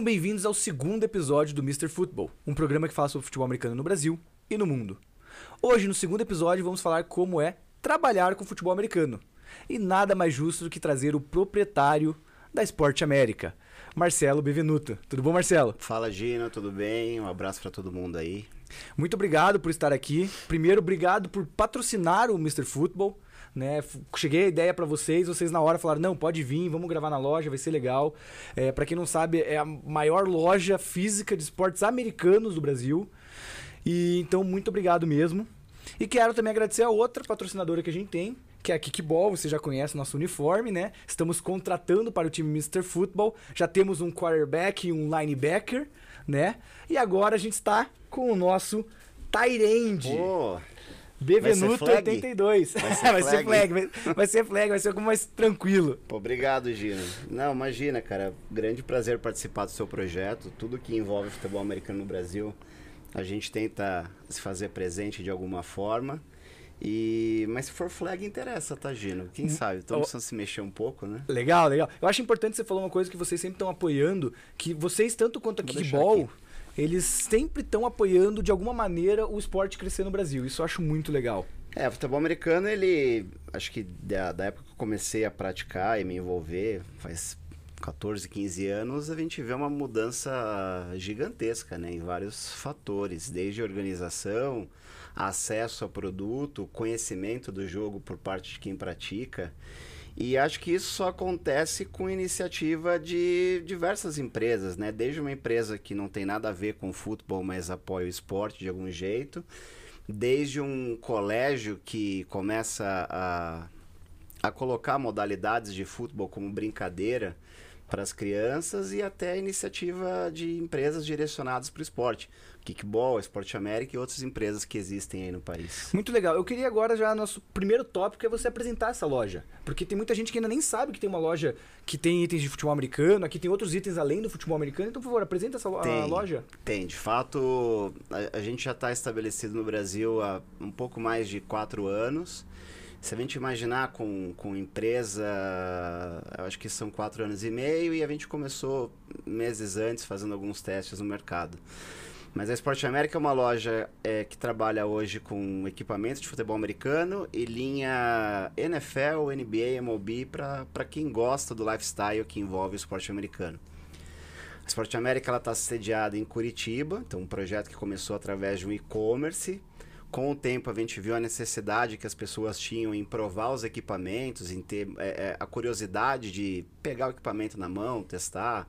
Sejam bem-vindos ao segundo episódio do Mr. Football, um programa que fala sobre futebol americano no Brasil e no mundo. Hoje, no segundo episódio, vamos falar como é trabalhar com futebol americano. E nada mais justo do que trazer o proprietário da Esporte América, Marcelo Bevenuto. Tudo bom, Marcelo? Fala, Gino, tudo bem? Um abraço para todo mundo aí. Muito obrigado por estar aqui. Primeiro, obrigado por patrocinar o Mr. Football. Né? Cheguei a ideia para vocês, vocês na hora falaram: não, pode vir, vamos gravar na loja, vai ser legal. É, para quem não sabe, é a maior loja física de esportes americanos do Brasil. E então, muito obrigado mesmo. E quero também agradecer a outra patrocinadora que a gente tem, que é a Kickball, você já conhece nosso uniforme, né? Estamos contratando para o time Mr. Football. Já temos um quarterback e um linebacker, né? E agora a gente está com o nosso Tyrande. Pô, Bevenuto Vai ser flag? 82. Vai ser vai ser flag? vai, vai ser flag, vai ser algo mais tranquilo. pô, obrigado, Gino. Não, imagina, cara. Grande prazer participar do seu projeto. Tudo que envolve futebol americano no Brasil, a gente tenta se fazer presente de alguma forma. E mas se for flag interessa, tá, Gino? Quem sabe? Hum, Ó. precisando se mexer um pouco, né? Legal, legal. Eu acho importante você falar uma coisa que vocês sempre estão apoiando, que vocês, tanto quanto a Vou Kickball, aqui. Eles sempre estão apoiando de alguma maneira o esporte crescer no Brasil. Isso eu acho muito legal. É, o futebol americano, ele. Acho que da, da época que eu comecei a praticar e me envolver, faz 14, 15 anos, a gente vê uma mudança gigantesca, né? Em vários fatores, desde organização, acesso ao produto, conhecimento do jogo por parte de quem pratica. E acho que isso só acontece com iniciativa de diversas empresas, né? Desde uma empresa que não tem nada a ver com futebol, mas apoia o esporte de algum jeito, desde um colégio que começa a, a colocar modalidades de futebol como brincadeira para as crianças e até a iniciativa de empresas direcionadas para o esporte. Kickball, Esporte América e outras empresas que existem aí no país. Muito legal. Eu queria agora já nosso primeiro tópico é você apresentar essa loja, porque tem muita gente que ainda nem sabe que tem uma loja que tem itens de futebol americano, aqui tem outros itens além do futebol americano. Então, por favor, apresenta essa Tem. loja. Tem, de fato, a, a gente já está estabelecido no Brasil há um pouco mais de quatro anos. Se a gente imaginar com, com empresa, acho que são quatro anos e meio e a gente começou meses antes fazendo alguns testes no mercado. Mas a Esporte América é uma loja é, que trabalha hoje com equipamentos de futebol americano e linha NFL, NBA, MLB para quem gosta do lifestyle que envolve o esporte americano. A Esporte América está sediada em Curitiba, então um projeto que começou através de um e-commerce. Com o tempo a gente viu a necessidade que as pessoas tinham em provar os equipamentos, em ter é, é, a curiosidade de pegar o equipamento na mão, testar,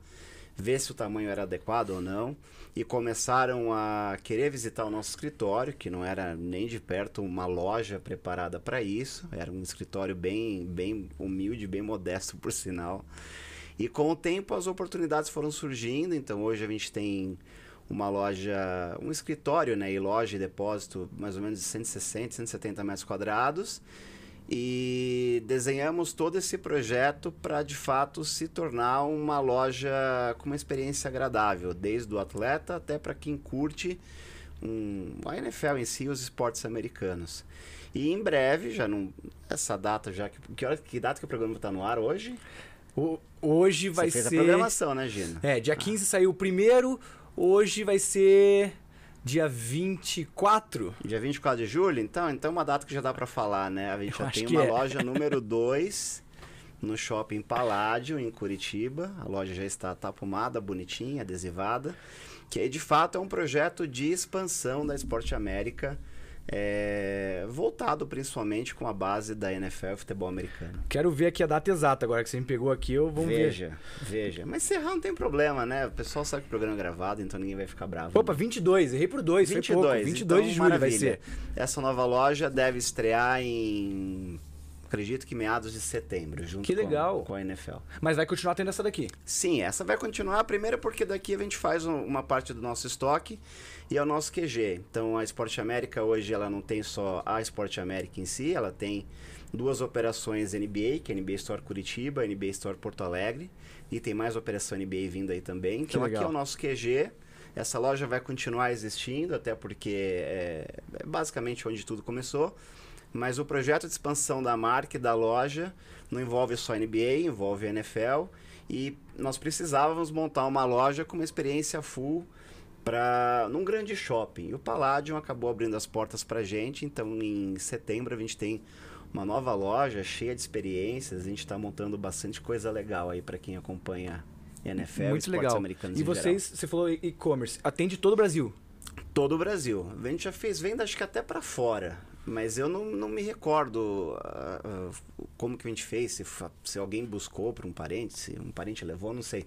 ver se o tamanho era adequado ou não. E começaram a querer visitar o nosso escritório, que não era nem de perto uma loja preparada para isso, era um escritório bem, bem humilde, bem modesto por sinal. E com o tempo as oportunidades foram surgindo, então hoje a gente tem uma loja, um escritório, né, e loja e depósito mais ou menos de 160, 170 metros quadrados. E desenhamos todo esse projeto para de fato se tornar uma loja com uma experiência agradável, desde o atleta até para quem curte um, a NFL em si, os esportes americanos. E em breve, já não. Essa data já. Que, que, hora, que data que o programa está no ar hoje? O- hoje vai Você fez ser. a programação, né, Gino? É, dia 15 saiu o primeiro, hoje vai ser dia 24. Dia 24 de julho, então, então é uma data que já dá para falar, né? A gente Eu já tem uma é. loja número 2 no shopping Paládio, em Curitiba. A loja já está tapumada, bonitinha, adesivada. Que de fato é um projeto de expansão da Esporte América, é, voltado principalmente com a base da NFL futebol americano. Quero ver aqui a data exata agora que você me pegou aqui, eu vou ver. veja, veja. Mas se errar não tem problema, né? O pessoal sabe que o programa é gravado, então ninguém vai ficar bravo. Opa, 22, errei por 2, 22, foi pouco. 22 então, de julho vai maravilha. ser. Essa nova loja deve estrear em. Acredito que meados de setembro, junto Que legal. Com, com a NFL. Mas vai continuar tendo essa daqui. Sim, essa vai continuar. Primeiro porque daqui a gente faz um- uma parte do nosso estoque e é o nosso QG. Então a Esporte América hoje ela não tem só a Esporte América em si, ela tem duas operações NBA, que é a NBA Store Curitiba, a NBA Store Porto Alegre, e tem mais operação NBA vindo aí também. Então aqui é o nosso QG. Essa loja vai continuar existindo, até porque é, é basicamente onde tudo começou. Mas o projeto de expansão da marca e da loja não envolve só NBA, envolve a NFL E nós precisávamos montar uma loja com uma experiência full para num grande shopping. E o Palladium acabou abrindo as portas para gente. Então, em setembro, a gente tem uma nova loja cheia de experiências. A gente está montando bastante coisa legal aí para quem acompanha NFL, Muito legal. americanos E vocês, geral. você falou e-commerce, atende todo o Brasil? Todo o Brasil. A gente já fez venda, acho que até para fora. Mas eu não, não me recordo uh, uh, como que a gente fez, se, se alguém buscou para um parente, se um parente levou, não sei.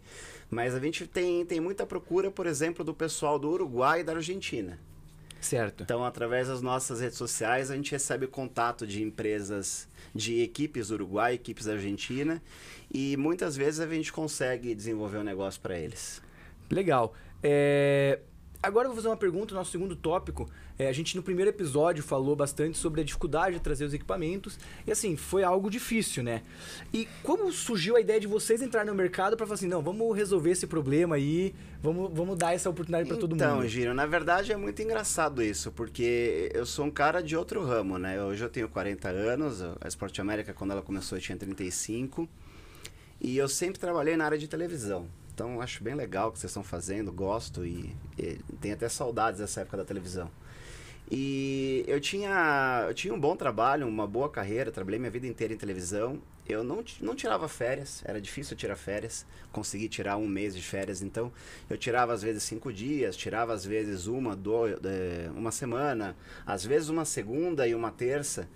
Mas a gente tem, tem muita procura, por exemplo, do pessoal do Uruguai e da Argentina. Certo. Então, através das nossas redes sociais, a gente recebe contato de empresas, de equipes do Uruguai, equipes da Argentina, e muitas vezes a gente consegue desenvolver um negócio para eles. Legal. É... Agora eu vou fazer uma pergunta, nosso segundo tópico. É, a gente no primeiro episódio falou bastante sobre a dificuldade de trazer os equipamentos. E assim, foi algo difícil, né? E como surgiu a ideia de vocês entrarem no mercado para falar assim, não, vamos resolver esse problema aí, vamos, vamos dar essa oportunidade para todo mundo? Então, Giro, na verdade é muito engraçado isso, porque eu sou um cara de outro ramo, né? Hoje eu tenho 40 anos, a Sport América, quando ela começou, eu tinha 35. E eu sempre trabalhei na área de televisão. Então acho bem legal o que vocês estão fazendo, gosto e, e tenho até saudades dessa época da televisão. E eu tinha, eu tinha um bom trabalho, uma boa carreira, trabalhei minha vida inteira em televisão. Eu não, não tirava férias, era difícil tirar férias, consegui tirar um mês de férias, então eu tirava às vezes cinco dias, tirava às vezes uma, do, uma semana, às vezes uma segunda e uma terça.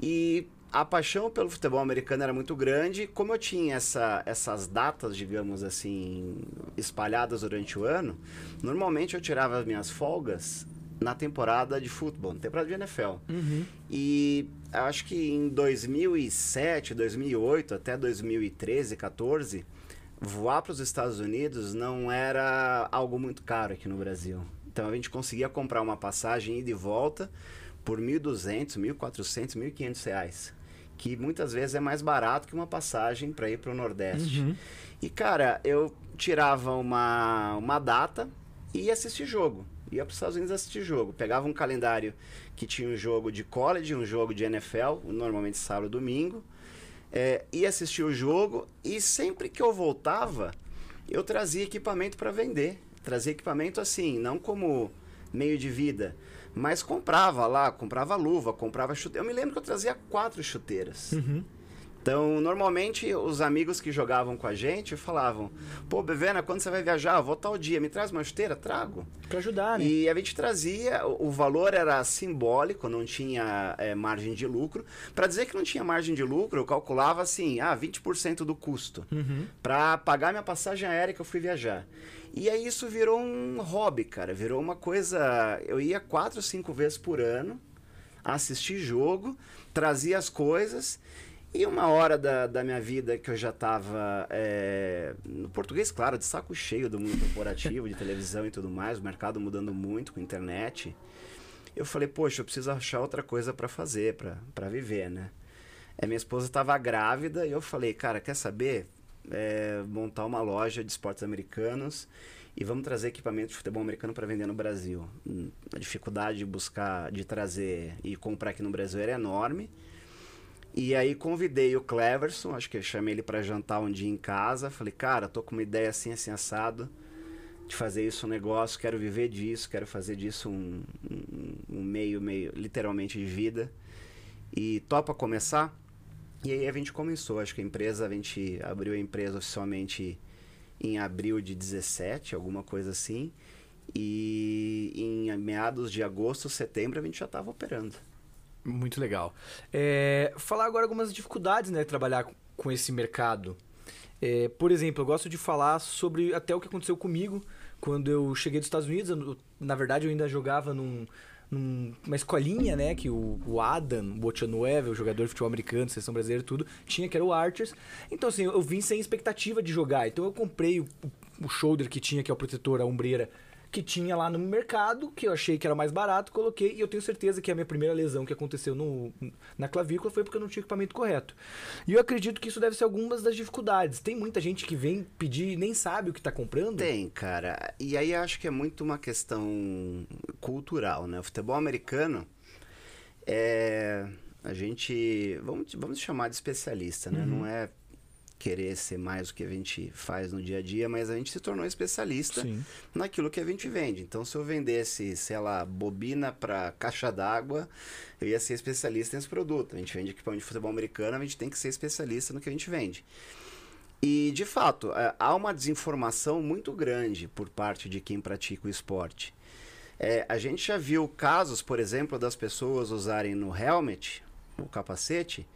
E a paixão pelo futebol americano era muito grande. Como eu tinha essa, essas datas, digamos assim, espalhadas durante o ano, normalmente eu tirava as minhas folgas na temporada de futebol, na temporada de NFL. Uhum. E acho que em 2007, 2008 até 2013, 14, voar para os Estados Unidos não era algo muito caro aqui no Brasil. Então a gente conseguia comprar uma passagem ida e volta por 1.200, 1.400, 1.500 reais que muitas vezes é mais barato que uma passagem para ir para o Nordeste. Uhum. E, cara, eu tirava uma, uma data e ia assistir jogo. Ia para os Estados Unidos assistir jogo. Pegava um calendário que tinha um jogo de college, um jogo de NFL, normalmente sábado e domingo. É, ia assistir o jogo e sempre que eu voltava, eu trazia equipamento para vender. Trazia equipamento assim, não como meio de vida, mas comprava lá, comprava luva, comprava chuteira. Eu me lembro que eu trazia quatro chuteiras. Uhum. Então, normalmente, os amigos que jogavam com a gente falavam: Pô, Bevena, quando você vai viajar? Eu vou tal dia, me traz uma chuteira? Trago. Pra ajudar, né? E a gente trazia, o valor era simbólico, não tinha é, margem de lucro. Para dizer que não tinha margem de lucro, eu calculava assim: ah, 20% do custo. Uhum. Para pagar minha passagem aérea que eu fui viajar. E aí isso virou um hobby, cara. Virou uma coisa. Eu ia quatro, cinco vezes por ano assistir jogo, trazia as coisas. E uma hora da, da minha vida que eu já estava, é, no português, claro, de saco cheio do mundo corporativo, de televisão e tudo mais, o mercado mudando muito com a internet, eu falei, poxa, eu preciso achar outra coisa para fazer, para viver, né? É, minha esposa estava grávida e eu falei, cara, quer saber? É, montar uma loja de esportes americanos e vamos trazer equipamento de futebol americano para vender no Brasil. A dificuldade de buscar, de trazer e comprar aqui no Brasil era enorme. E aí convidei o Cleverson, acho que eu chamei ele para jantar um dia em casa. Falei, cara, tô com uma ideia assim, assim, assado, de fazer isso um negócio, quero viver disso, quero fazer disso um, um, um meio, meio, literalmente de vida. E topa começar? E aí a gente começou, acho que a empresa, a gente abriu a empresa oficialmente em abril de 17, alguma coisa assim. E em meados de agosto, setembro, a gente já estava operando. Muito legal. É, falar agora algumas dificuldades, né? Trabalhar com esse mercado. É, por exemplo, eu gosto de falar sobre até o que aconteceu comigo quando eu cheguei dos Estados Unidos. Eu, na verdade, eu ainda jogava num, numa escolinha, né? Que o, o Adam Bochanueve, o jogador de futebol americano, seleção brasileira tudo, tinha, que era o Archers. Então, assim, eu vim sem expectativa de jogar. Então, eu comprei o, o shoulder que tinha, que é o protetor, a ombreira que tinha lá no mercado, que eu achei que era mais barato, coloquei e eu tenho certeza que a minha primeira lesão que aconteceu no, na clavícula foi porque eu não tinha equipamento correto. E eu acredito que isso deve ser algumas das dificuldades. Tem muita gente que vem pedir e nem sabe o que está comprando? Tem, cara. E aí acho que é muito uma questão cultural, né? O futebol americano é. A gente. Vamos, vamos chamar de especialista, né? Uhum. Não é querer ser mais o que a gente faz no dia a dia, mas a gente se tornou especialista Sim. naquilo que a gente vende. Então, se eu vendesse, sei lá, bobina para caixa d'água, eu ia ser especialista nesse produto. A gente vende equipamento de futebol americano, a gente tem que ser especialista no que a gente vende. E, de fato, é, há uma desinformação muito grande por parte de quem pratica o esporte. É, a gente já viu casos, por exemplo, das pessoas usarem no helmet, o capacete,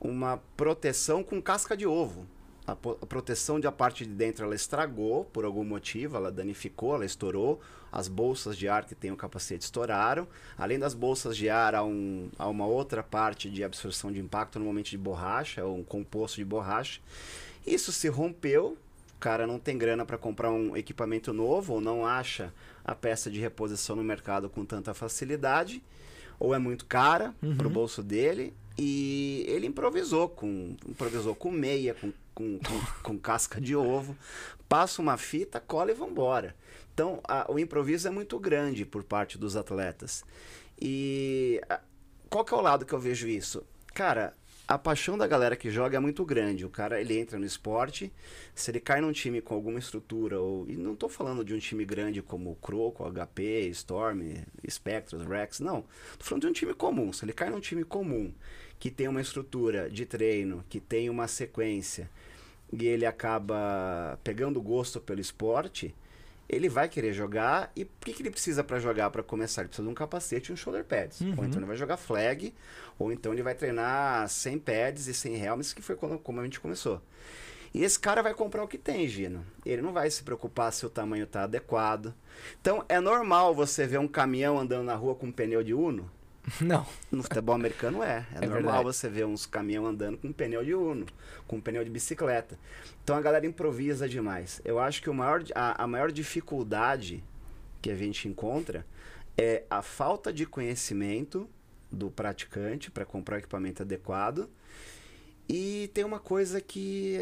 uma proteção com casca de ovo. A, a, proteção da parte de dentro ela estragou por algum motivo, ela danificou, ela estourou. As bolsas de ar que tem o capacete estouraram. Além das bolsas de ar, há, um, há uma outra parte de absorção de impacto, normalmente de borracha, um composto de borracha. Isso se rompeu, o cara não tem grana para comprar um equipamento novo ou não acha a peça de reposição no mercado com tanta facilidade, ou é muito cara uhum. para o bolso dele, e ele improvisou com improvisou com meia, com, com, com, com casca de ovo, passa uma fita, cola e vambora. Então a, o improviso é muito grande por parte dos atletas. E a, qual que é o lado que eu vejo isso? Cara, a paixão da galera que joga é muito grande. O cara, ele entra no esporte, se ele cai num time com alguma estrutura, ou, e não estou falando de um time grande como o Croco, HP, Storm, Spectros, Rex, não. Estou falando de um time comum. Se ele cai num time comum, que tem uma estrutura de treino, que tem uma sequência, e ele acaba pegando gosto pelo esporte, ele vai querer jogar. E o que, que ele precisa para jogar, para começar? Ele precisa de um capacete e um shoulder pads. Uhum. Ou então ele vai jogar flag, ou então ele vai treinar sem pads e sem helmets, que foi quando, como a gente começou. E esse cara vai comprar o que tem, Gino. Ele não vai se preocupar se o tamanho está adequado. Então, é normal você ver um caminhão andando na rua com um pneu de Uno? Não. No futebol americano é. É, é normal verdade. você ver uns caminhão andando com um pneu de Uno, com um pneu de bicicleta. Então a galera improvisa demais. Eu acho que o maior, a, a maior dificuldade que a gente encontra é a falta de conhecimento do praticante para comprar o equipamento adequado. E tem uma coisa que,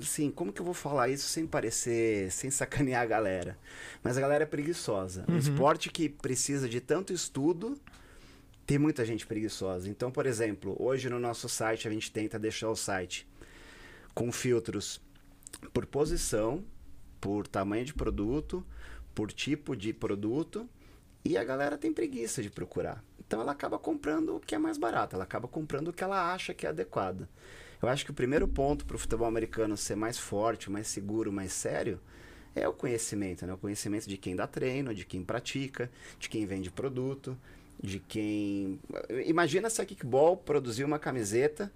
assim, como que eu vou falar isso sem parecer, sem sacanear a galera? Mas a galera é preguiçosa. Uhum. Um esporte que precisa de tanto estudo tem muita gente preguiçosa. Então, por exemplo, hoje no nosso site a gente tenta deixar o site com filtros por posição, por tamanho de produto, por tipo de produto, e a galera tem preguiça de procurar. Então ela acaba comprando o que é mais barato, ela acaba comprando o que ela acha que é adequado. Eu acho que o primeiro ponto para o futebol americano ser mais forte, mais seguro, mais sério, é o conhecimento, né? O conhecimento de quem dá treino, de quem pratica, de quem vende produto de quem. Imagina se a Kickball produzir uma camiseta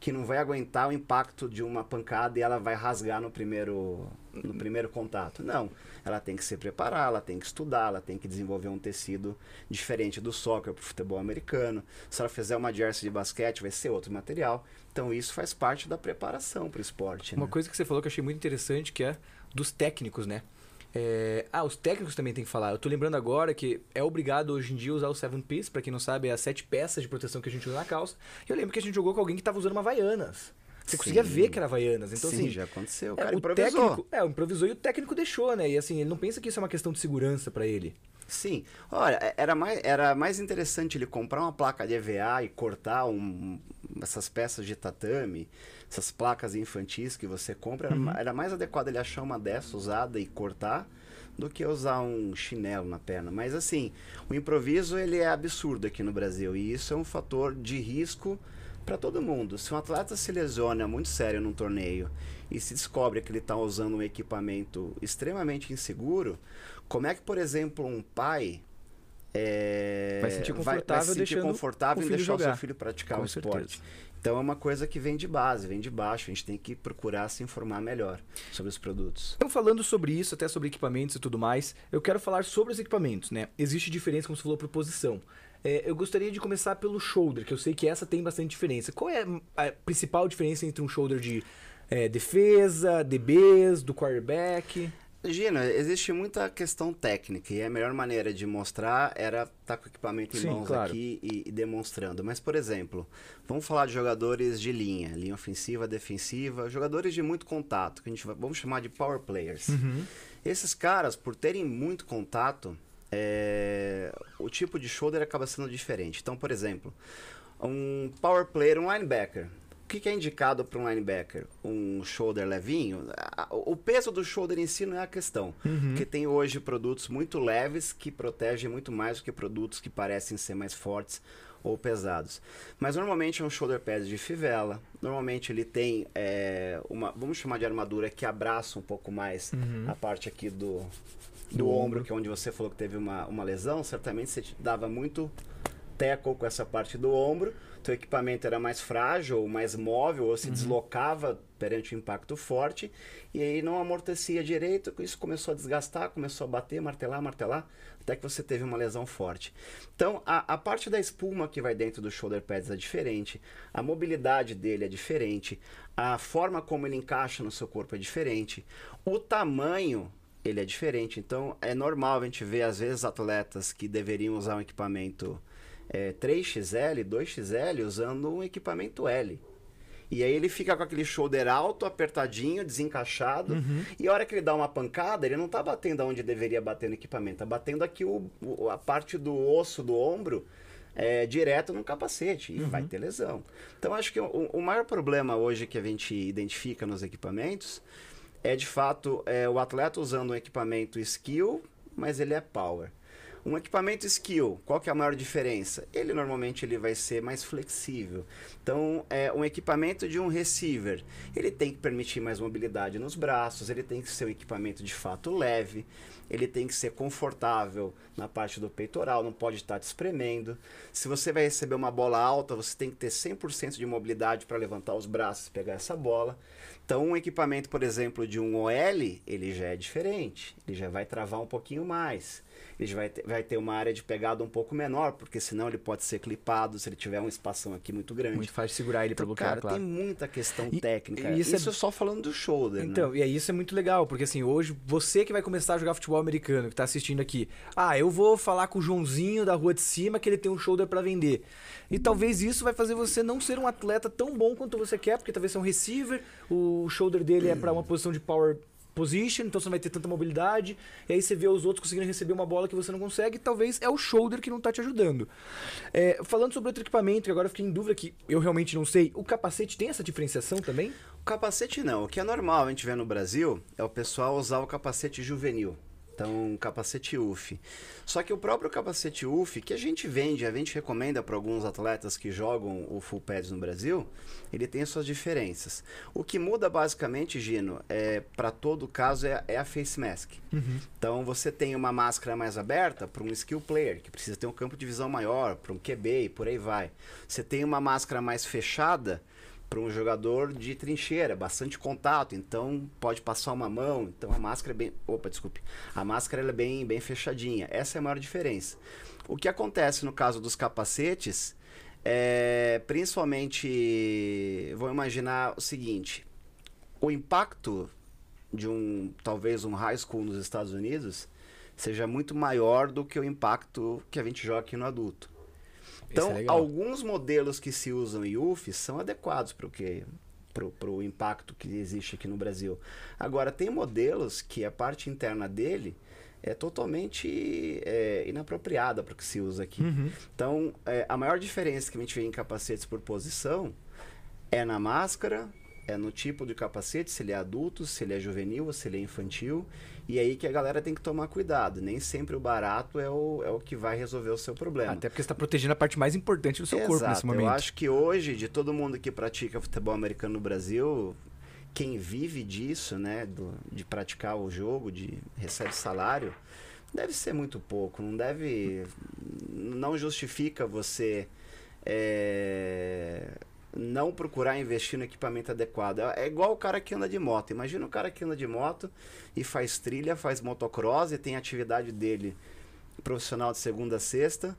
que não vai aguentar o impacto de uma pancada e ela vai rasgar no primeiro, no primeiro contato. Não. Ela tem que se preparar, ela tem que estudar, ela tem que desenvolver um tecido diferente do soccer para o futebol americano. Se ela fizer uma jersey de basquete, vai ser outro material. Então isso faz parte da preparação para o esporte. Uma né? coisa que você falou que eu achei muito interessante que é dos técnicos, né? É... Ah, os técnicos também tem que falar. Eu tô lembrando agora que é obrigado hoje em dia usar o Seven Piece, para quem não sabe, é as sete peças de proteção que a gente usa na calça. E eu lembro que a gente jogou com alguém que tava usando uma Havaianas. Você Sim. conseguia ver que era Havaianas. Então, Sim, assim, já aconteceu. O é, cara o improvisou. Técnico, é, o improvisou e o técnico deixou, né? E assim, ele não pensa que isso é uma questão de segurança para ele. Sim. Olha, é, era mais, era mais interessante ele comprar uma placa de EVA e cortar um, essas peças de tatame, essas placas infantis que você compra. Uhum. Era, era mais adequado ele achar uma dessa usada e cortar do que usar um chinelo na perna. Mas assim, o improviso ele é absurdo aqui no Brasil e isso é um fator de risco para todo mundo. Se um atleta se lesiona muito sério num torneio e se descobre que ele está usando um equipamento extremamente inseguro, como é que, por exemplo, um pai é, vai sentir confortável, vai, vai sentir confortável em deixar jogar. o seu filho praticar Com o certeza. esporte? Então é uma coisa que vem de base, vem de baixo. A gente tem que procurar se informar melhor sobre os produtos. Então, falando sobre isso, até sobre equipamentos e tudo mais, eu quero falar sobre os equipamentos, né? Existe diferença, como você falou, por posição. É, eu gostaria de começar pelo shoulder, que eu sei que essa tem bastante diferença. Qual é a principal diferença entre um shoulder de é, defesa, DBs, do quarterback? Gina, existe muita questão técnica e a melhor maneira de mostrar era estar tá com o equipamento em Sim, mãos claro. aqui e, e, demonstrando. Mas, por exemplo, vamos falar de jogadores de linha, linha ofensiva, defensiva, jogadores de muito contato, que a gente vai, vamos chamar de power players. Uhum. Esses caras, por terem muito contato, é, o tipo de shoulder acaba sendo diferente. Então, por exemplo, um power player, um linebacker, que, que é indicado para um linebacker? Um shoulder levinho? O peso do shoulder em si não é a questão. Uhum. Porque tem hoje produtos muito leves que protegem muito mais do que produtos que parecem ser mais fortes ou pesados. Mas normalmente é um shoulder pad de fivela. Normalmente ele tem é, uma, vamos chamar de armadura que abraça um pouco mais Uhum. a parte aqui do, do, ombro, que é onde você falou que teve uma, uma lesão. Certamente você te dava muito tackle com essa parte do ombro. Teu equipamento era mais frágil, mais móvel, ou se Uhum. deslocava perante o impacto forte, e aí não amortecia direito, isso começou a desgastar, começou a bater, martelar, martelar, até que você teve uma lesão forte. Então, a, a parte da espuma que vai dentro do shoulder pads é diferente, a mobilidade dele é diferente, a forma como ele encaixa no seu corpo é diferente, o tamanho ele é diferente. Então, é normal a gente ver, às vezes, atletas que deveriam usar um equipamento é, 3XL, 2XL, usando um equipamento L. E aí ele fica com aquele shoulder alto, apertadinho, desencaixado. E a hora que ele dá uma pancada, ele não tá batendo onde deveria bater no equipamento, tá batendo aqui o, o- a parte do osso do ombro é, direto no capacete. E vai ter lesão. Então acho que o, o maior problema hoje que a gente identifica nos equipamentos é de fato é, o atleta usando um equipamento skill, mas ele é power. Um equipamento skill, qual que é a maior diferença? Ele normalmente ele vai ser mais flexível. Então, é um equipamento de um receiver, ele tem que permitir mais mobilidade nos braços, ele tem que ser um equipamento de fato leve, ele tem que ser confortável na parte do peitoral, não pode estar te espremendo. Se você vai receber uma bola alta, você tem que ter 100% de mobilidade para levantar os braços e pegar essa bola. Então, um equipamento, por exemplo, de um OL, ele já é diferente. Ele já vai travar um pouquinho mais. Ele vai ter, vai ter uma área de pegada um pouco menor, porque senão ele pode ser clipado se ele tiver um espação aqui muito grande. Muito fácil segurar ele Então, bloquear, cara, claro. tem muita questão E- técnica. e Isso, isso é- é só falando do shoulder, né? Então, e aí isso é muito legal, porque assim, hoje você que vai começar a jogar futebol americano, que tá assistindo aqui, ah, eu vou falar com o Joãozinho da rua de cima que ele tem um shoulder pra vender. E talvez isso vai fazer você não ser um atleta tão bom quanto você quer, porque talvez você é um receiver, o shoulder dele é pra uma posição de power position, então você não vai ter tanta mobilidade, e aí você vê os outros conseguindo receber uma bola que você não consegue, talvez é o shoulder que não tá te ajudando. É, falando sobre outro equipamento, que agora fiquei em dúvida que eu realmente não sei, o capacete tem essa diferenciação também? O capacete não. O que é normal a gente ver no Brasil é o pessoal usar o capacete juvenil. Então, um capacete UF. Só que o próprio capacete UF, que a gente vende, a gente recomenda para alguns atletas que jogam o full pads no Brasil, ele tem suas diferenças. O que muda basicamente, Gino, é para todo caso é, é a face mask. Então, você tem uma máscara mais aberta para um skill player, que precisa ter um campo de visão maior, para um QB e por aí vai. Você tem uma máscara mais fechada para um jogador de trincheira, bastante contato, então pode passar uma mão, então a máscara é bem, opa, desculpe, a máscara é bem, bem fechadinha. Essa é a maior diferença. O que acontece no caso dos capacetes é, principalmente, vou imaginar o seguinte, o impacto de um, talvez um high school nos Estados Unidos seja muito maior do que o impacto que a gente joga aqui no adulto. É Então, legal. alguns modelos que se usam em UF são adequados para o que para o impacto que existe aqui no Brasil. Agora, tem modelos que a parte interna dele é totalmente é, inapropriada para o que se usa aqui. Então, é, a maior diferença que a gente vê em capacetes por posição é na máscara, é no tipo de capacete, se ele é adulto, se ele é juvenil ou se ele é infantil. E aí que a galera tem que tomar cuidado. Nem sempre o barato é o, é o que vai resolver o seu problema. Até porque você tá protegendo a parte mais importante do seu corpo nesse Exato. momento. Eu acho que hoje, de todo mundo que pratica futebol americano no Brasil, quem vive disso, né, do- de praticar o jogo, de recebe salário, deve ser muito pouco. Não deve, não justifica você é, não procurar investir no equipamento adequado. É igual o cara que anda de moto. Imagina o cara que anda de moto e faz trilha, faz motocross e tem atividade dele profissional de segunda a sexta.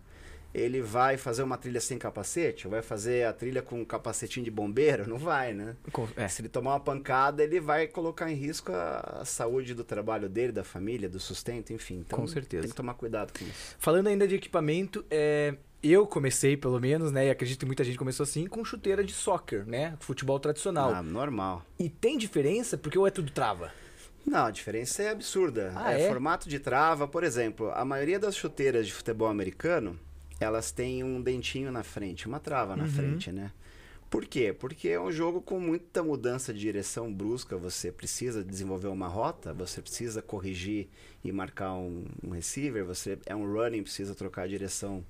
Ele vai fazer uma trilha sem capacete? Ou vai fazer a trilha com um capacetinho de bombeiro? Não vai, né? É. Se ele tomar uma pancada, ele vai colocar em risco a, a saúde do trabalho dele, da família, do sustento, enfim. Então, Com certeza. Tem que tomar cuidado com isso. Falando ainda de equipamento, é, eu comecei, pelo menos, né? E acredito que muita gente começou assim, com chuteira de soccer, né? Futebol tradicional. Ah, normal. E tem diferença porque ou é tudo trava? Não, a diferença é absurda. Ah, é, é? formato de trava, por exemplo, a maioria das chuteiras de futebol americano, elas têm um dentinho na frente, uma trava na Uhum. frente, né? Por quê? Porque é um jogo com muita mudança de direção brusca. Você precisa desenvolver uma rota, você precisa corrigir e marcar um, um receiver, você é um running, precisa trocar a direção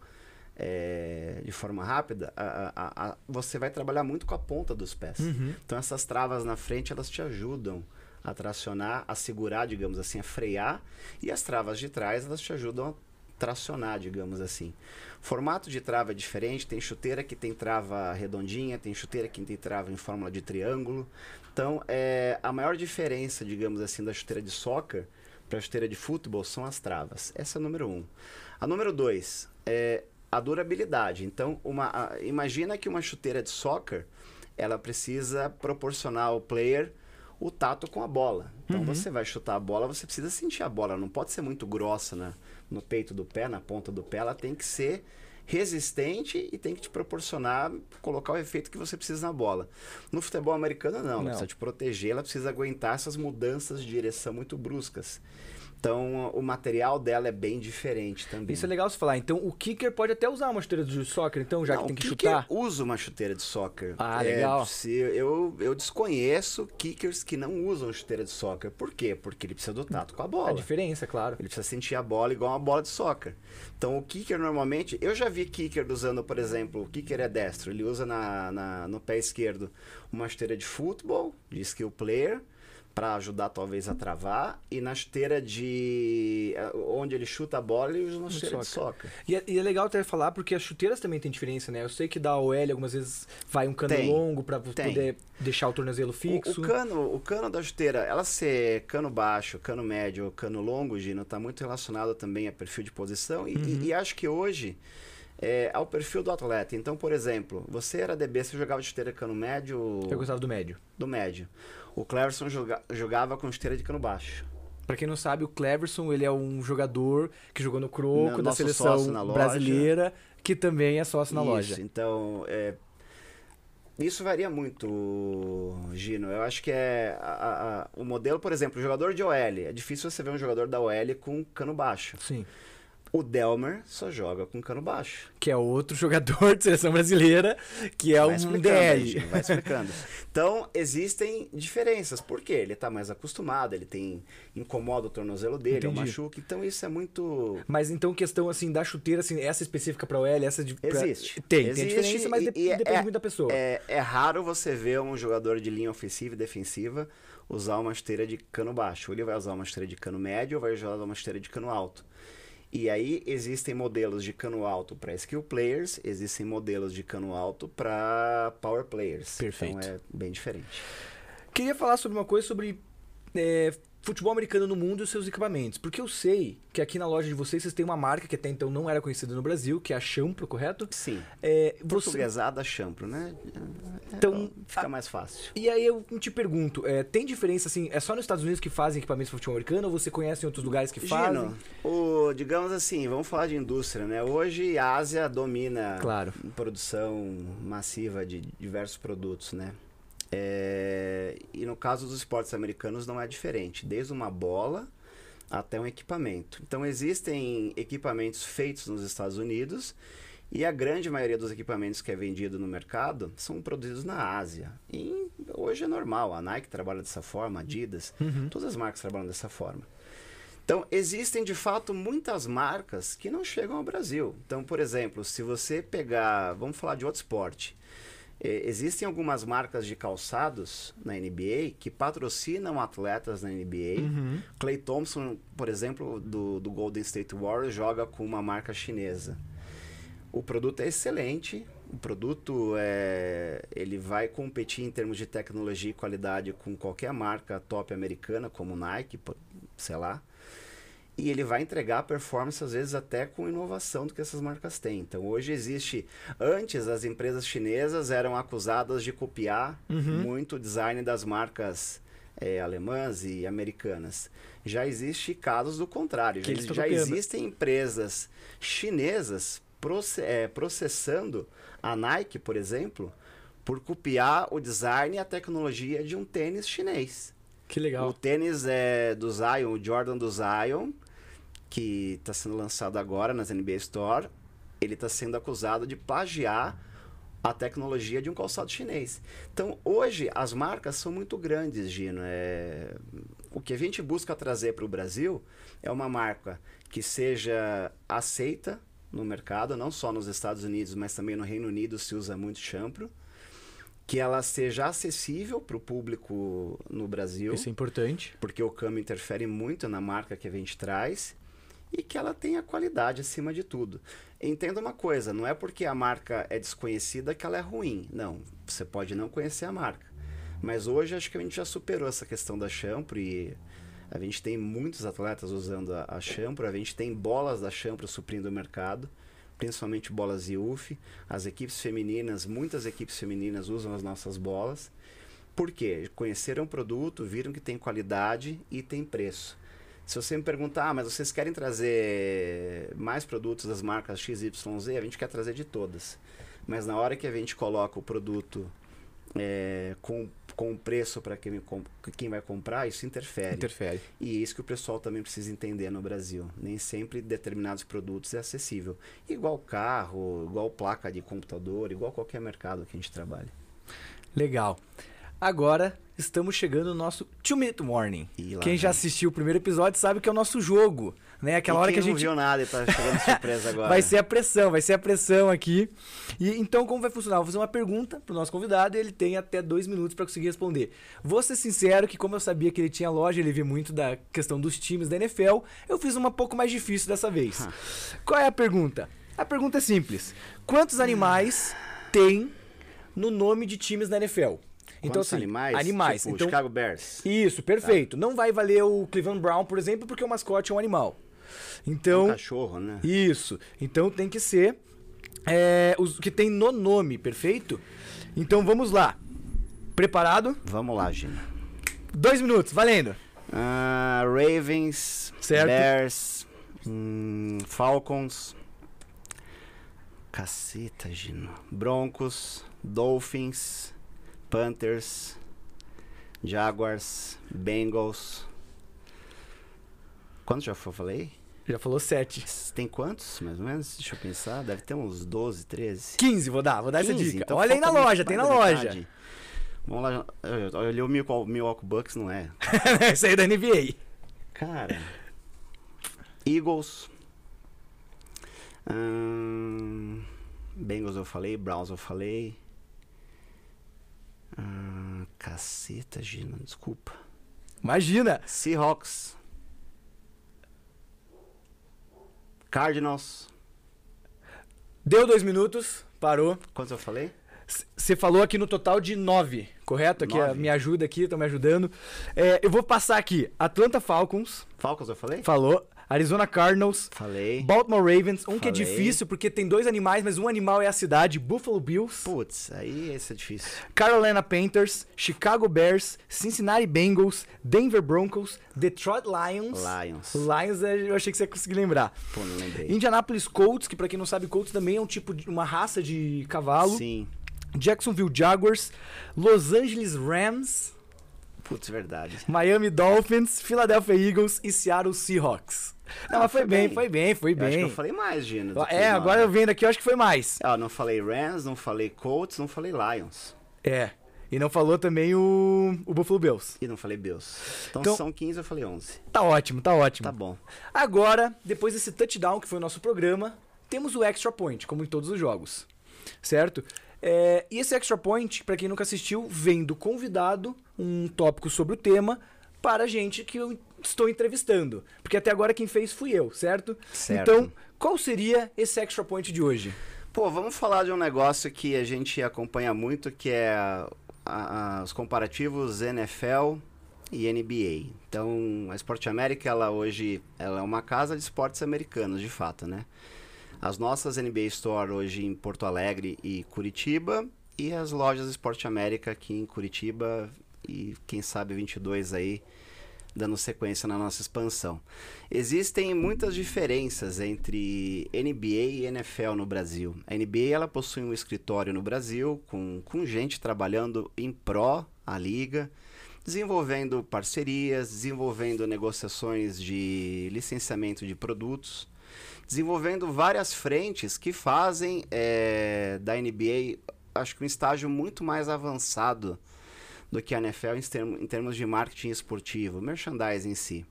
é, de forma rápida. A, a, a, você vai trabalhar muito com a ponta dos pés. Uhum. Então essas travas na frente elas te ajudam a tracionar, a segurar, digamos assim, a frear, e as travas de trás elas te ajudam a tracionar, digamos assim. Formato de trava é diferente, tem chuteira que tem trava redondinha, tem chuteira que tem trava em fórmula de triângulo. Então, é, a maior diferença, digamos assim, da chuteira de soccer para a chuteira de futebol são as travas. Essa é a número um. A número dois é a durabilidade. Então, uma, a, imagina que uma chuteira de soccer, ela precisa proporcionar ao player o tato com a bola. Então uhum. você vai chutar a bola, você precisa sentir a bola, não pode ser muito grossa na, no peito do pé, na ponta do pé, ela tem que ser resistente e tem que te proporcionar colocar o efeito que você precisa na bola. No futebol americano não, não. ela precisa te proteger, ela precisa aguentar essas mudanças de direção muito bruscas. Então, o material dela é bem diferente também. Isso é legal você falar. Então, o kicker pode até usar uma chuteira de soccer, então, já Não, que tem que chutar? usa uma chuteira de soccer. Ah, é, legal. Se, eu, eu desconheço kickers que não usam chuteira de soccer. Por quê? Porque ele precisa do tato com a bola. A diferença, claro. Ele precisa sentir a bola igual uma bola de soccer. Então, o kicker, normalmente... Eu já vi kicker usando, por exemplo, o kicker é destro. Ele usa na, na no pé esquerdo uma chuteira de futebol, de skill player para ajudar talvez a travar e na esteira de eh, onde ele chuta a bola usa uma chuteira de soca. E é, e é, legal até falar porque as chuteiras também tem diferença, né? Eu sei que da OL algumas vezes vai um cano tem, longo para poder deixar o tornozelo fixo. O, o, cano, o cano da chuteira, ela ser cano baixo, cano médio, cano longo, Gino, tá muito relacionado também a perfil de posição e, uhum. e, e acho que hoje é, ao perfil do atleta. Então, por exemplo, você era DB, você jogava de chuteira cano médio. Eu gostava do médio. Do médio. O Cleverson joga, jogava com esteira de cano baixo. Pra quem não sabe, o Cleverson ele é um jogador que jogou no Croco, no, da seleção brasileira, que também é sócio na Isso, loja. Então, é, isso varia muito, Gino. Eu acho que é a, a, o modelo, por exemplo, jogador de OL. É difícil você ver um jogador da OL com cano baixo. Sim. O Delmer só joga com cano baixo. Que é outro jogador de seleção brasileira, que é vai um DL. Vai explicando. Então, existem diferenças. Por quê? Ele está mais acostumado, ele tem. incomoda o tornozelo dele, é um machuque. Então, isso é muito. Mas então, questão assim, da chuteira, assim, essa específica para o L, essa de. Pra... Existe. Tem, Existe, tem diferença, mas e, depende é, muito da pessoa. É, é raro você ver um jogador de linha ofensiva e defensiva usar uma esteira de cano baixo. Ou ele vai usar uma esteira de cano médio ou vai usar uma esteira de cano alto. E aí existem modelos de cano alto para skill players, existem modelos de cano alto para power players. Perfeito. Então é bem diferente. Queria falar sobre uma coisa sobre é, futebol americano no mundo e os seus equipamentos. Porque eu sei que aqui na loja de vocês, vocês têm uma marca que até então não era conhecida no Brasil, que é a Champro, correto? Sim. É, você... Portuguesada Champro, né? É, então, fica a... mais fácil. E aí eu te pergunto, é, tem diferença assim, é só nos Estados Unidos que fazem equipamentos de futebol americano ou você conhece em outros lugares que fazem? Gino, o, digamos assim, vamos falar de indústria, né? Hoje a Ásia domina claro. produção massiva de diversos produtos, né? É, e no caso dos esportes americanos não é diferente, desde uma bola até um equipamento. Então existem equipamentos feitos nos Estados Unidos e a grande maioria dos equipamentos que é vendido no mercado são produzidos na Ásia. E hoje é normal, a Nike trabalha dessa forma, a Adidas, uhum. todas as marcas trabalham dessa forma. Então, existem de fato muitas marcas que não chegam ao Brasil. Então, por exemplo, se você pegar, vamos falar de outro esporte, é, existem algumas marcas de calçados na NBA que patrocinam atletas na NBA. Uhum. Clay Thompson, por exemplo, do, do Golden State Warriors, joga com uma marca chinesa. O produto é excelente. O produto é, ele vai competir em termos de tecnologia e qualidade com qualquer marca top americana, como Nike, sei lá e ele vai entregar performance às vezes até com inovação do que essas marcas têm. Então hoje existe, antes as empresas chinesas eram acusadas de copiar uhum. muito o design das marcas é, alemãs e americanas. Já existe casos do contrário. já, já existem empresas chinesas é, processando a Nike, por exemplo, por copiar o design e a tecnologia de um tênis chinês. Que legal. O tênis é do Zion, o Jordan do Zion, que está sendo lançado agora nas NBA Store, ele está sendo acusado de plagiar a tecnologia de um calçado chinês. Então, hoje, as marcas são muito grandes, Gino. É... O que a gente busca trazer para o Brasil é uma marca que seja aceita no mercado, não só nos Estados Unidos, mas também no Reino Unido se usa muito champro. Que ela seja acessível para o público no Brasil. Isso é importante. Porque o câmbio interfere muito na marca que a gente traz e que ela tenha qualidade acima de tudo. Entenda uma coisa, não é porque a marca é desconhecida que ela é ruim. Não, você pode não conhecer a marca. Mas hoje acho que a gente já superou essa questão da shampoo e a gente tem muitos atletas usando a, shampoo, a gente tem bolas da shampoo suprindo o mercado, principalmente bolas IUF. As equipes femininas, muitas equipes femininas usam as nossas bolas. Por quê? Conheceram o produto, viram que tem qualidade e tem preço. Se você me perguntar, ah, mas vocês querem trazer mais produtos das marcas XYZ, a gente quer trazer de todas. Mas na hora que a gente coloca o produto é, com, com preço para quem, quem vai comprar, isso interfere. Interfere. E é isso que o pessoal também precisa entender no Brasil. Nem sempre determinados produtos é acessível. Igual carro, igual placa de computador, igual qualquer mercado que a gente trabalha. Legal. Agora estamos chegando no nosso Two Minute Warning. Quem já assistiu o primeiro episódio sabe que é o nosso jogo, né? Aquela hora que a gente não viu nada e tá chegando surpresa agora. vai ser a pressão, vai ser a pressão aqui. E então como vai funcionar? Eu vou fazer uma pergunta pro nosso convidado e ele tem até dois minutos para conseguir responder. Vou ser sincero que como eu sabia que ele tinha loja, ele viu muito da questão dos times da NFL, eu fiz uma pouco mais difícil dessa vez. Qual é a pergunta? A pergunta é simples. Quantos animais tem no nome de times da NFL? Então, assim, animais? Animais. Tipo, então, Chicago Bears. Isso, perfeito. Tá. Não vai valer o Cleveland Brown, por exemplo, porque o mascote é um animal. Então, um cachorro, né? Isso. Então tem que ser é, os que tem no nome, perfeito? Então vamos lá. Preparado? Vamos lá, Gina. Dois minutos, valendo. Uh, Ravens, certo. Bears, hum, Falcons. Caceta, Gino. Broncos, Dolphins, Panthers, Jaguars, Bengals. Quantos já falei? Já falou sete. Tem quantos, mais ou menos? Deixa eu pensar. Deve ter uns 12, 13. 15, vou dar, vou dar 15, essa dica. Então Olha aí na loja, tem na loja. Metade. Vamos lá. Eu olhei o Milwaukee Bucks, não é? Esse aí é da NBA. Cara. Eagles. Hum, Bengals eu falei, Browns eu falei. Hum, caceta, Gina, desculpa. Imagina! Seahawks. Cardinals. Deu dois minutos, parou. Quantos eu falei? Você falou aqui no total de nove, correto? Aqui nove. me ajuda aqui, estão me ajudando. É, eu vou passar aqui. Atlanta Falcons. Falcons eu falei? Falou. Arizona Cardinals. Falei. Baltimore Ravens. Um Falei. que é difícil porque tem dois animais, mas um animal é a cidade. Buffalo Bills. Putz, aí esse é difícil. Carolina Panthers. Chicago Bears. Cincinnati Bengals. Denver Broncos. Detroit Lions. Lions. Lions eu achei que você ia conseguir lembrar. Pô, não lembrei. Indianapolis Colts, que pra quem não sabe, Colts também é um tipo de uma raça de cavalo. Sim. Jacksonville Jaguars. Los Angeles Rams. Putz, verdade. Miami Dolphins, Philadelphia Eagles e Seattle Seahawks. Não, Ah, mas foi foi bem, bem. foi bem, foi Eu acho que bem. eu falei mais, que É, agora eu vendo aqui, eu acho que foi mais. Ah, não falei Rams, não falei Colts, não falei Lions. É. E não falou também o, o Buffalo Bills. E não falei Bills. Então, Então- são 15, eu falei 11. Tá ótimo, tá ótimo. Tá bom. Agora, depois desse touchdown que foi o nosso programa, temos o extra point, como em todos os jogos. Certo? É, e esse extra point, pra quem nunca assistiu, vem do convidado um tópico sobre o tema para gente que eu estou entrevistando. Porque até agora quem fez fui eu, certo? Certo. Então, qual seria esse extra point de hoje? Pô, vamos falar de um negócio que a gente acompanha muito, que é a- a- os comparativos NFL e NBA. Então, a Esporte América, ela hoje, ela é uma casa de esportes americanos, de fato, né? As nossas NBA Store hoje em Porto Alegre e Curitiba e as lojas Esporte América aqui em Curitiba e quem sabe 22 aí dando sequência na nossa expansão. Existem muitas diferenças entre NBA e NFL no Brasil. A NBA ela possui um escritório no Brasil com, com gente trabalhando em pró à liga, desenvolvendo parcerias, desenvolvendo negociações de licenciamento de produtos, desenvolvendo várias frentes que fazem eh, da NBA acho que um estágio muito mais avançado do que a NFL em, termos, em termos de marketing esportivo, merchandising em si.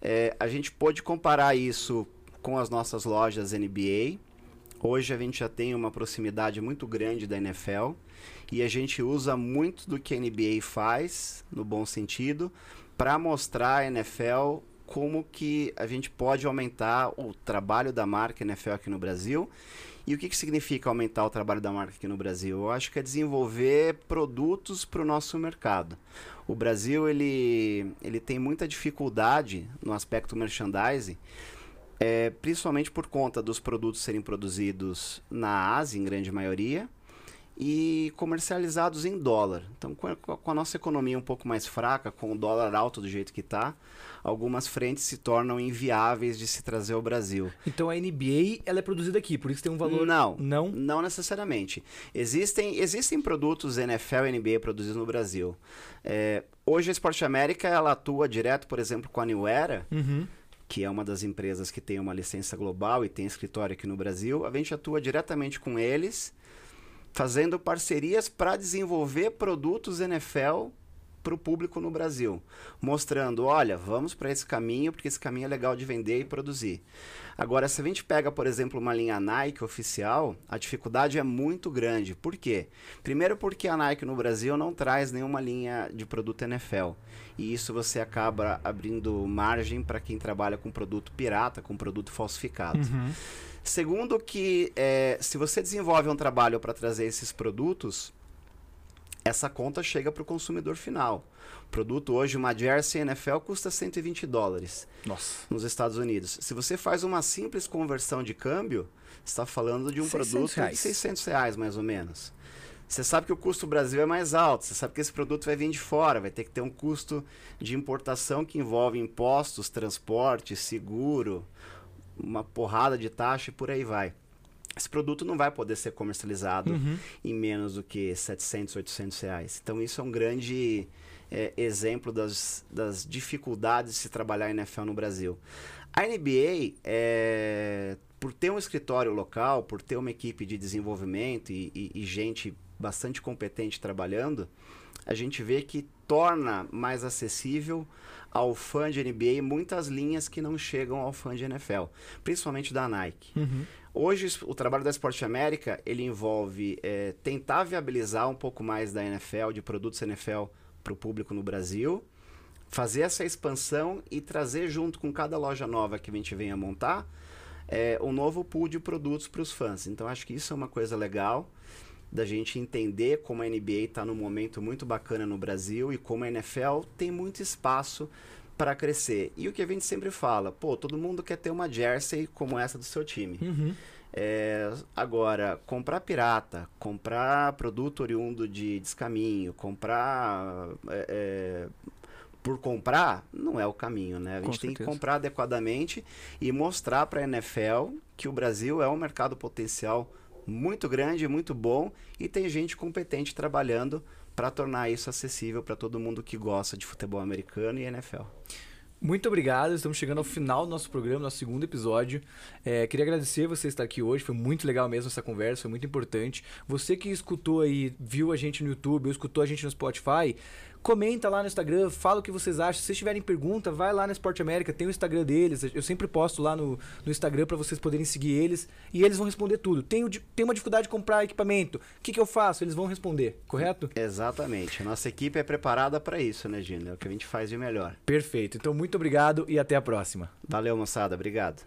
É, a gente pôde comparar isso com as nossas lojas NBA. Hoje a gente já tem uma proximidade muito grande da NFL e a gente usa muito do que a NBA faz, no bom sentido, para mostrar a NFL como que a gente pode aumentar o trabalho da marca NFL aqui no Brasil. E o que, que significa aumentar o trabalho da marca aqui no Brasil? Eu acho que é desenvolver produtos para o nosso mercado. O Brasil ele, ele tem muita dificuldade no aspecto merchandising, é, principalmente por conta dos produtos serem produzidos na Ásia, em grande maioria, e comercializados em dólar. Então, com a, com a, nossa economia um pouco mais fraca, com o dólar alto do jeito que está, algumas frentes se tornam inviáveis de se trazer ao Brasil. Então, a NBA ela é produzida aqui, por isso tem um valor... Não, não, não necessariamente. Existem, existem produtos NFL e NBA produzidos no Brasil. É, hoje, a Esporte América ela atua direto, por exemplo, com a New Era, uhum que é uma das empresas que tem uma licença global e tem escritório aqui no Brasil, a gente atua diretamente com eles fazendo parcerias para desenvolver produtos NFL para o público no Brasil, mostrando, olha, vamos para esse caminho porque esse caminho é legal de vender e produzir. Agora, se a gente pega, por exemplo, uma linha Nike oficial, a dificuldade é muito grande. Por quê? Primeiro porque a Nike no Brasil não traz nenhuma linha de produto NFL. E isso você acaba abrindo margem para quem trabalha com produto pirata, com produto falsificado. Uhum. Segundo que é, se você desenvolve um trabalho para trazer esses produtos, essa conta chega para o consumidor final. O produto hoje, uma Jersey NFL, custa 120 dólares Nossa. nos Estados Unidos. Se você faz uma simples conversão de câmbio, está falando de um produto reais. de 600 reais, mais ou menos. Você sabe que o custo do Brasil é mais alto, você sabe que esse produto vai vir de fora, vai ter que ter um custo de importação que envolve impostos, transporte, seguro, uma porrada de taxa e por aí vai. Esse produto não vai poder ser comercializado uhum. em menos do que 700, 800 reais. Então, isso é um grande é, exemplo das, das dificuldades de se trabalhar em NFL no Brasil. A NBA, é, por ter um escritório local, por ter uma equipe de desenvolvimento e, e, e gente bastante competente trabalhando, a gente vê que torna mais acessível ao fã de NBA muitas linhas que não chegam ao fã de NFL, principalmente da Nike. Uhum. Hoje, o trabalho da Esporte América, ele envolve é, tentar viabilizar um pouco mais da NFL, de produtos NFL para o público no Brasil, fazer essa expansão e trazer junto com cada loja nova que a gente venha montar, é, um novo pool de produtos para os fãs. Então, acho que isso é uma coisa legal da gente entender como a NBA está num momento muito bacana no Brasil e como a NFL tem muito espaço para crescer. E o que a gente sempre fala, pô, todo mundo quer ter uma jersey como essa do seu time. Uhum. É, agora, comprar pirata, comprar produto oriundo de descaminho, comprar é, é, por comprar, não é o caminho, né? A gente tem que comprar adequadamente e mostrar para a NFL que o Brasil é um mercado potencial muito grande, muito bom e tem gente competente trabalhando para tornar isso acessível para todo mundo que gosta de futebol americano e NFL. Muito obrigado, estamos chegando ao final do nosso programa, nosso segundo episódio. É, queria agradecer você estar aqui hoje, foi muito legal mesmo essa conversa, foi muito importante. Você que escutou aí, viu a gente no YouTube ou escutou a gente no Spotify, comenta lá no Instagram, fala o que vocês acham. Se vocês tiverem pergunta, vai lá na Esporte América, tem o Instagram deles. Eu sempre posto lá no, no Instagram para vocês poderem seguir eles e eles vão responder tudo. Tenho, tenho uma dificuldade de comprar equipamento, o que, que eu faço? Eles vão responder, correto? Exatamente. A nossa equipe é preparada para isso, né, Gino? É o que a gente faz de melhor. Perfeito. Então, muito obrigado e até a próxima. Valeu, moçada. Obrigado.